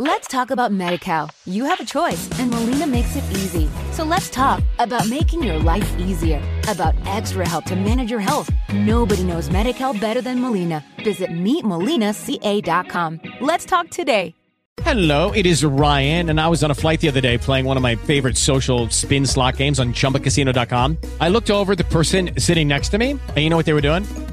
Let's talk about MediCal. You have a choice, and Molina makes it easy. So let's talk about making your life easier, about extra help to manage your health. Nobody knows MediCal better than Molina. Visit meetmolinaca.com. Let's talk today. Hello, it is Ryan, and I was on a flight the other day playing one of my favorite social spin slot games on chumbacasino.com. I looked over the person sitting next to me, and you know what they were doing?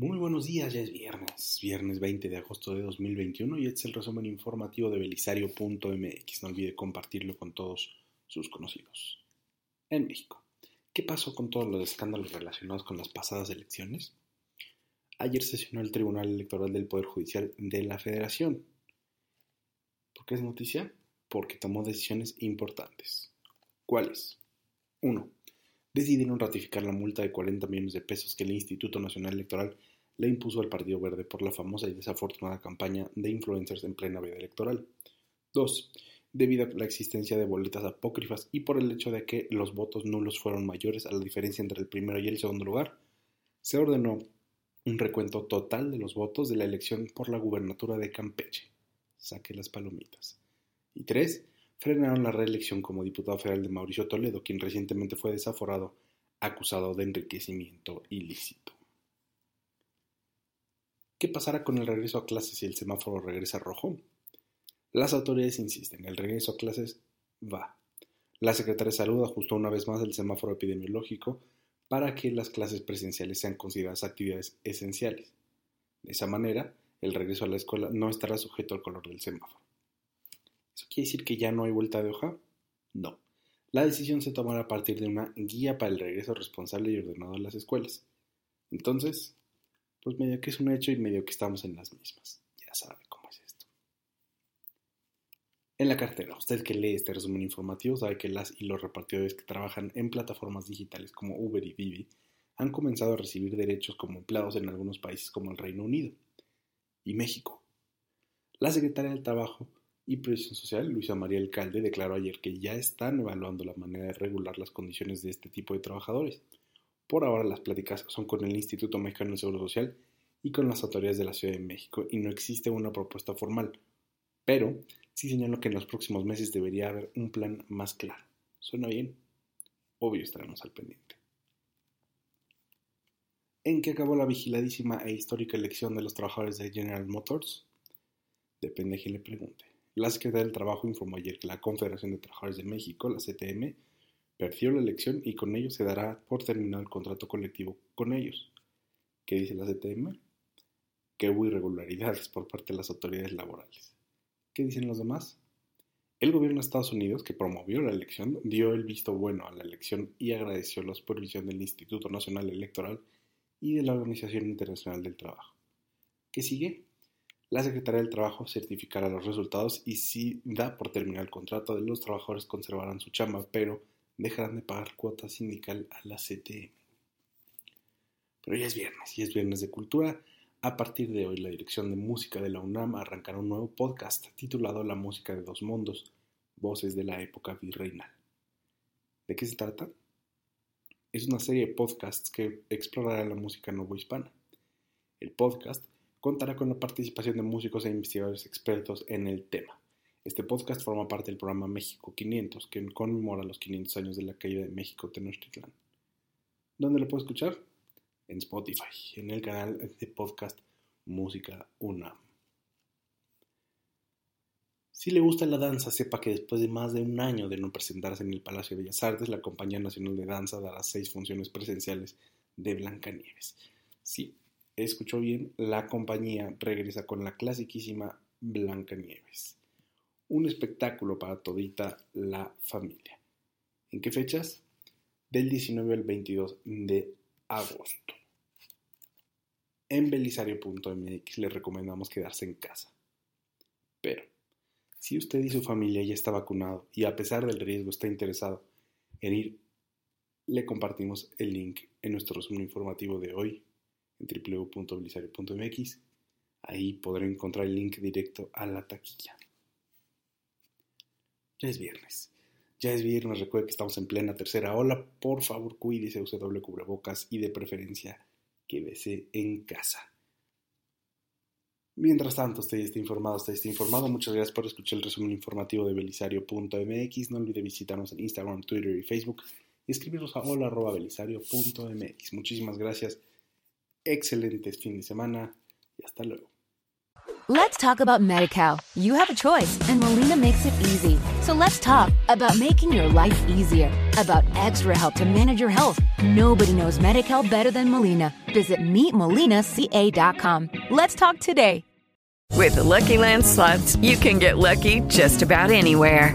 Muy buenos días, ya es viernes, viernes 20 de agosto de 2021 y este es el resumen informativo de belisario.mx. No olvide compartirlo con todos sus conocidos. En México, ¿qué pasó con todos los escándalos relacionados con las pasadas elecciones? Ayer sesionó el Tribunal Electoral del Poder Judicial de la Federación. ¿Por qué es noticia? Porque tomó decisiones importantes. ¿Cuáles? 1. Decidieron ratificar la multa de 40 millones de pesos que el Instituto Nacional Electoral le impuso al Partido Verde por la famosa y desafortunada campaña de influencers en plena veda electoral. 2 debido a la existencia de boletas apócrifas y por el hecho de que los votos nulos fueron mayores a la diferencia entre el primero y el segundo lugar, se ordenó un recuento total de los votos de la elección por la gubernatura de Campeche. Saque las palomitas. Y tres, frenaron la reelección como diputado federal de Mauricio Toledo, quien recientemente fue desaforado acusado de enriquecimiento ilícito. ¿Qué pasará con el regreso a clases si el semáforo regresa rojo? Las autoridades insisten, el regreso a clases va. La Secretaría de Salud ajustó una vez más el semáforo epidemiológico para que las clases presenciales sean consideradas actividades esenciales. De esa manera, el regreso a la escuela no estará sujeto al color del semáforo. ¿Eso quiere decir que ya no hay vuelta de hoja? No. La decisión se tomará a partir de una guía para el regreso responsable y ordenado a las escuelas. Entonces, pues medio que es un hecho y medio que estamos en las mismas. Ya sabe cómo es esto. En la cartera, usted que lee este resumen informativo sabe que las y los repartidores que trabajan en plataformas digitales como Uber y Vivi han comenzado a recibir derechos como empleados en algunos países como el Reino Unido y México. La secretaria del Trabajo y Previsión Social, Luisa María Alcalde, declaró ayer que ya están evaluando la manera de regular las condiciones de este tipo de trabajadores. Por ahora las pláticas son con el Instituto Mexicano de Seguro Social y con las autoridades de la Ciudad de México y no existe una propuesta formal, pero sí señalo que en los próximos meses debería haber un plan más claro. ¿Suena bien? Obvio estaremos al pendiente. ¿En qué acabó la vigiladísima e histórica elección de los trabajadores de General Motors? Depende de quién le pregunte. La Secretaría del Trabajo informó ayer que la Confederación de Trabajadores de México, la CTM, perdió la elección y con ello se dará por terminado el contrato colectivo con ellos. ¿Qué dice la CTM? Que hubo irregularidades por parte de las autoridades laborales. ¿Qué dicen los demás? El gobierno de Estados Unidos, que promovió la elección, dio el visto bueno a la elección y agradeció la supervisión del Instituto Nacional Electoral y de la Organización Internacional del Trabajo. ¿Qué sigue? La Secretaría del Trabajo certificará los resultados y si da por terminar el contrato los trabajadores conservarán su chamba, pero dejarán de pagar cuota sindical a la CTM. Pero ya es viernes, y es viernes de cultura. A partir de hoy, la Dirección de Música de la UNAM arrancará un nuevo podcast titulado La Música de dos Mundos, Voces de la Época Virreinal. ¿De qué se trata? Es una serie de podcasts que explorará la música novohispana. El podcast contará con la participación de músicos e investigadores expertos en el tema. Este podcast forma parte del programa México 500, que conmemora los 500 años de la caída de México Tenochtitlán. ¿Dónde lo puedo escuchar? en Spotify, en el canal de podcast Música UNAM. Si le gusta la danza, sepa que después de más de un año de no presentarse en el Palacio de Bellas Artes, la Compañía Nacional de Danza dará seis funciones presenciales de Blancanieves. Sí, escuchó bien, la compañía regresa con la clasiquísima Blancanieves. Un espectáculo para todita la familia. ¿En qué fechas? Del 19 al 22 de agosto. En belisario.mx le recomendamos quedarse en casa. Pero, si usted y su familia ya está vacunado y a pesar del riesgo está interesado en ir le compartimos el link en nuestro resumen informativo de hoy en www.belisario.mx. Ahí podrá encontrar el link directo a la taquilla. Ya es viernes. Ya es viernes, recuerde que estamos en plena tercera ola. Por favor, cuídese, use doble cubrebocas y de preferencia quédese en casa. Mientras tanto, usted esté informado, usted esté informado. Muchas gracias por escuchar el resumen informativo de belisario.mx. No olvide visitarnos en Instagram, Twitter y Facebook y escribirnos a hola.belisario.mx. Muchísimas gracias. Excelentes fin de semana y hasta luego. Let's talk about MediCal. You have a choice, and Molina makes it easy. So let's talk about making your life easier, about extra help to manage your health. Nobody knows MediCal better than Molina. Visit meetmolinaca.com. Let's talk today. With the Lucky Land slots, you can get lucky just about anywhere.